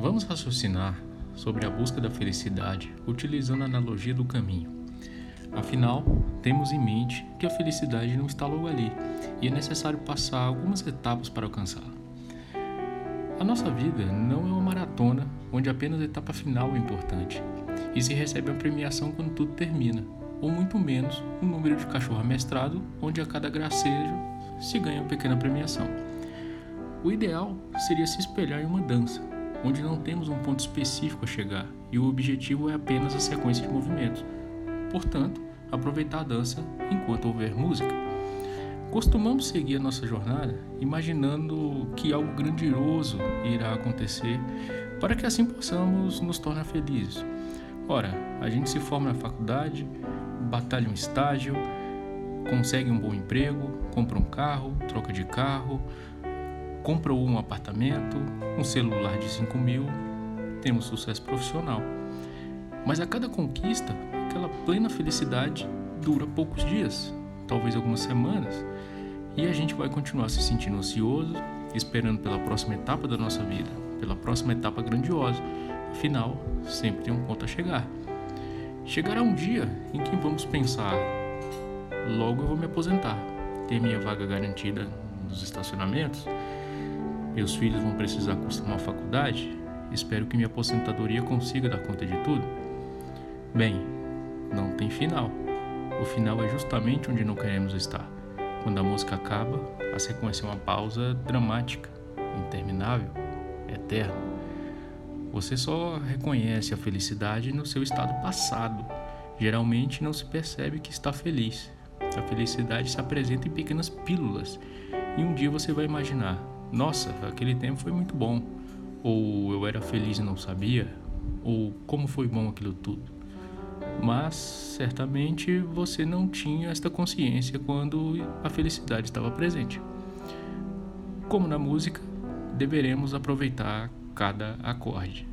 Vamos raciocinar sobre a busca da felicidade utilizando a analogia do caminho. Afinal, temos em mente que a felicidade não está logo ali e é necessário passar algumas etapas para alcançá-la. A nossa vida não é uma maratona onde apenas a etapa final é importante e se recebe a premiação quando tudo termina, ou muito menos um número de cachorro amestrado onde a cada gracejo se ganha uma pequena premiação. O ideal seria se espelhar em uma dança, onde não temos um ponto específico a chegar e o objetivo é apenas a sequência de movimentos. Portanto, aproveitar a dança enquanto houver música. Costumamos seguir a nossa jornada imaginando que algo grandioso irá acontecer para que assim possamos nos tornar felizes. Ora, a gente se forma na faculdade, batalha um estágio, consegue um bom emprego, compra um carro, troca de carro, compra um apartamento, um celular de 5 mil, temos sucesso profissional. Mas a cada conquista, aquela plena felicidade dura poucos dias, talvez algumas semanas, e a gente vai continuar se sentindo ansioso, esperando pela próxima etapa da nossa vida, pela próxima etapa grandiosa. Afinal, sempre tem um ponto a chegar. Chegará um dia em que vamos pensar: logo eu vou me aposentar, ter minha vaga garantida nos estacionamentos, meus filhos vão precisar cursar uma faculdade, espero que minha aposentadoria consiga dar conta de tudo. Bem, não tem final. O final é justamente onde não queremos estar. Quando a música acaba, a sequência é uma pausa dramática, interminável, eterna. Você só reconhece a felicidade no seu estado passado. Geralmente não se percebe que está feliz. A felicidade se apresenta em pequenas pílulas e um dia você vai imaginar: nossa, aquele tempo foi muito bom. Ou eu era feliz e não sabia. Ou como foi bom aquilo tudo. Mas certamente você não tinha esta consciência quando a felicidade estava presente. Como na música, deveremos aproveitar cada acorde.